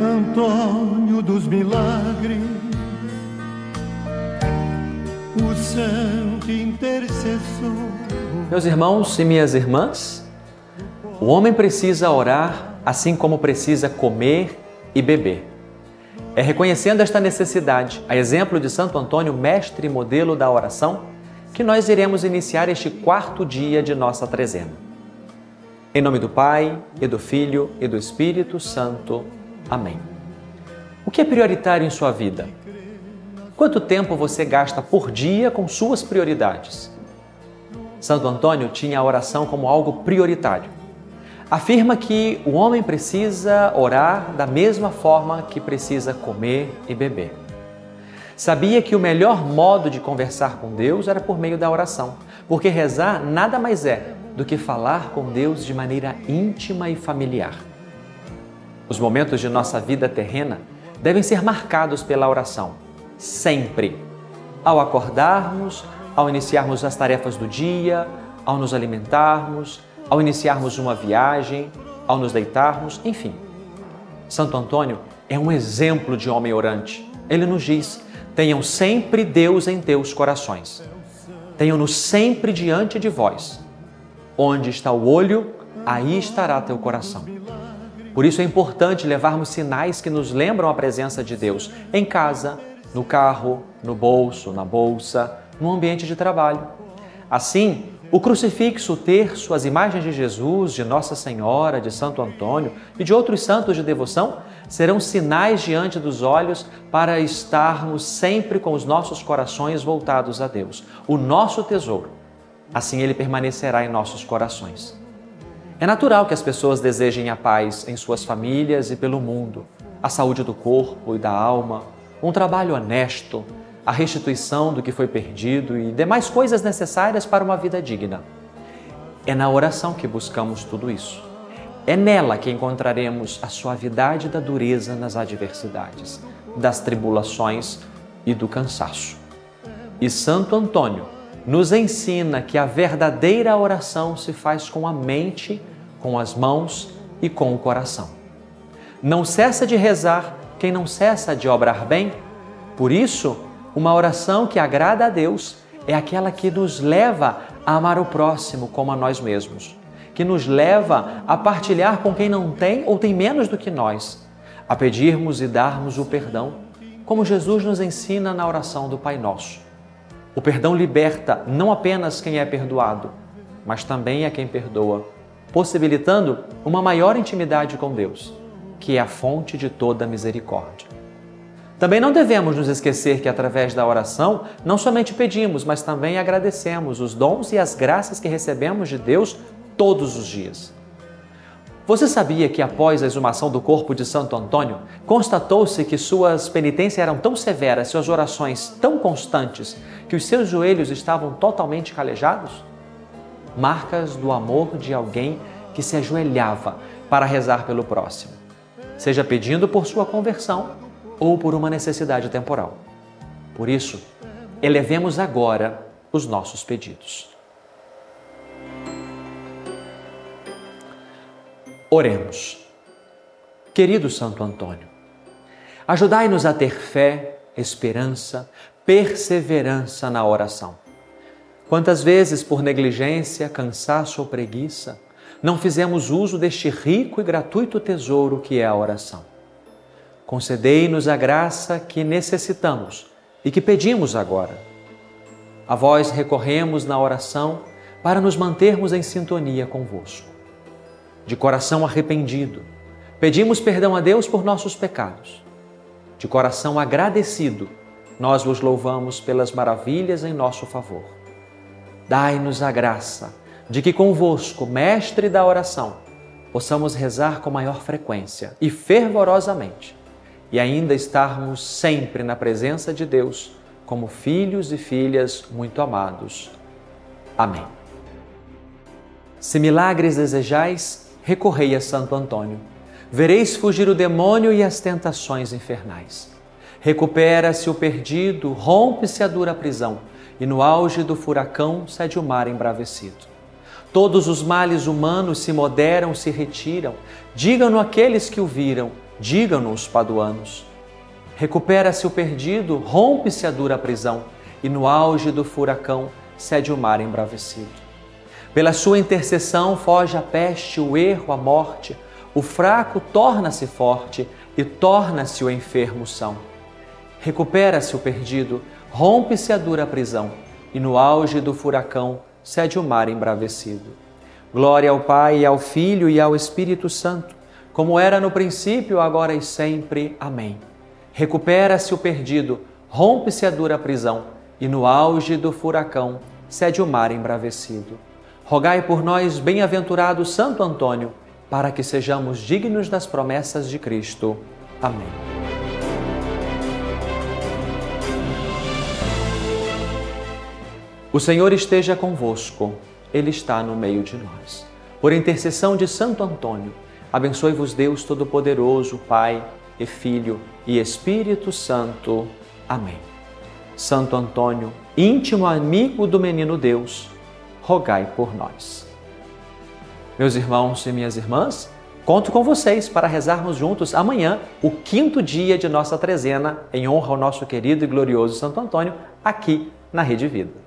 Antônio dos Milagres, o santo intercessor. Meus irmãos e minhas irmãs, o homem precisa orar assim como precisa comer e beber. É reconhecendo esta necessidade, a exemplo de Santo Antônio, mestre e modelo da oração, que nós iremos iniciar este quarto dia de nossa trezena. Em nome do Pai, e do Filho, e do Espírito Santo. Amém. O que é prioritário em sua vida? Quanto tempo você gasta por dia com suas prioridades? Santo Antônio tinha a oração como algo prioritário afirma que o homem precisa orar da mesma forma que precisa comer e beber. Sabia que o melhor modo de conversar com Deus era por meio da oração, porque rezar nada mais é do que falar com Deus de maneira íntima e familiar. Os momentos de nossa vida terrena devem ser marcados pela oração, sempre. Ao acordarmos, ao iniciarmos as tarefas do dia, ao nos alimentarmos, ao iniciarmos uma viagem, ao nos deitarmos, enfim. Santo Antônio é um exemplo de homem orante. Ele nos diz: tenham sempre Deus em teus corações. Tenham-no sempre diante de vós. Onde está o olho, aí estará teu coração. Por isso é importante levarmos sinais que nos lembram a presença de Deus em casa, no carro, no bolso, na bolsa, no ambiente de trabalho. Assim, o crucifixo, o terço, as imagens de Jesus, de Nossa Senhora, de Santo Antônio e de outros santos de devoção serão sinais diante dos olhos para estarmos sempre com os nossos corações voltados a Deus, o nosso tesouro. Assim ele permanecerá em nossos corações. É natural que as pessoas desejem a paz em suas famílias e pelo mundo, a saúde do corpo e da alma, um trabalho honesto, a restituição do que foi perdido e demais coisas necessárias para uma vida digna. É na oração que buscamos tudo isso. É nela que encontraremos a suavidade da dureza nas adversidades, das tribulações e do cansaço. E Santo Antônio nos ensina que a verdadeira oração se faz com a mente, com as mãos e com o coração. Não cessa de rezar quem não cessa de obrar bem. Por isso, uma oração que agrada a Deus é aquela que nos leva a amar o próximo como a nós mesmos, que nos leva a partilhar com quem não tem ou tem menos do que nós, a pedirmos e darmos o perdão, como Jesus nos ensina na oração do Pai Nosso. O perdão liberta não apenas quem é perdoado, mas também a quem perdoa, possibilitando uma maior intimidade com Deus, que é a fonte de toda misericórdia. Também não devemos nos esquecer que, através da oração, não somente pedimos, mas também agradecemos os dons e as graças que recebemos de Deus todos os dias. Você sabia que, após a exumação do corpo de Santo Antônio, constatou-se que suas penitências eram tão severas, suas orações tão constantes, que os seus joelhos estavam totalmente calejados? Marcas do amor de alguém que se ajoelhava para rezar pelo próximo, seja pedindo por sua conversão ou por uma necessidade temporal. Por isso, elevemos agora os nossos pedidos. Oremos. Querido Santo Antônio, ajudai-nos a ter fé, esperança, perseverança na oração. Quantas vezes, por negligência, cansaço ou preguiça, não fizemos uso deste rico e gratuito tesouro que é a oração? concedei-nos a graça que necessitamos e que pedimos agora. A vós recorremos na oração para nos mantermos em sintonia convosco. De coração arrependido, pedimos perdão a Deus por nossos pecados. De coração agradecido, nós vos louvamos pelas maravilhas em nosso favor. Dai-nos a graça de que convosco, mestre da oração, possamos rezar com maior frequência e fervorosamente e ainda estarmos sempre na presença de Deus como filhos e filhas muito amados. Amém. Se milagres desejais, recorrei a Santo Antônio. Vereis fugir o demônio e as tentações infernais. Recupera-se o perdido, rompe-se a dura prisão, e no auge do furacão cede o mar embravecido. Todos os males humanos se moderam, se retiram. Digam-no aqueles que o viram Digam-nos, paduanos. Recupera-se o perdido, rompe-se a dura prisão, e no auge do furacão cede o mar embravecido. Pela sua intercessão foge a peste, o erro, a morte, o fraco torna-se forte e torna-se o enfermo são. Recupera-se o perdido, rompe-se a dura prisão, e no auge do furacão cede o mar embravecido. Glória ao Pai, ao Filho e ao Espírito Santo, como era no princípio, agora e sempre. Amém. Recupera-se o perdido, rompe-se a dura prisão, e no auge do furacão cede o mar embravecido. Rogai por nós, bem-aventurado Santo Antônio, para que sejamos dignos das promessas de Cristo. Amém. O Senhor esteja convosco, Ele está no meio de nós. Por intercessão de Santo Antônio, abençoe-vos Deus Todo-Poderoso, Pai e Filho e Espírito Santo. Amém. Santo Antônio, íntimo amigo do menino Deus, rogai por nós. Meus irmãos e minhas irmãs, conto com vocês para rezarmos juntos amanhã o quinto dia de nossa trezena em honra ao nosso querido e glorioso Santo Antônio, aqui na Rede Vida.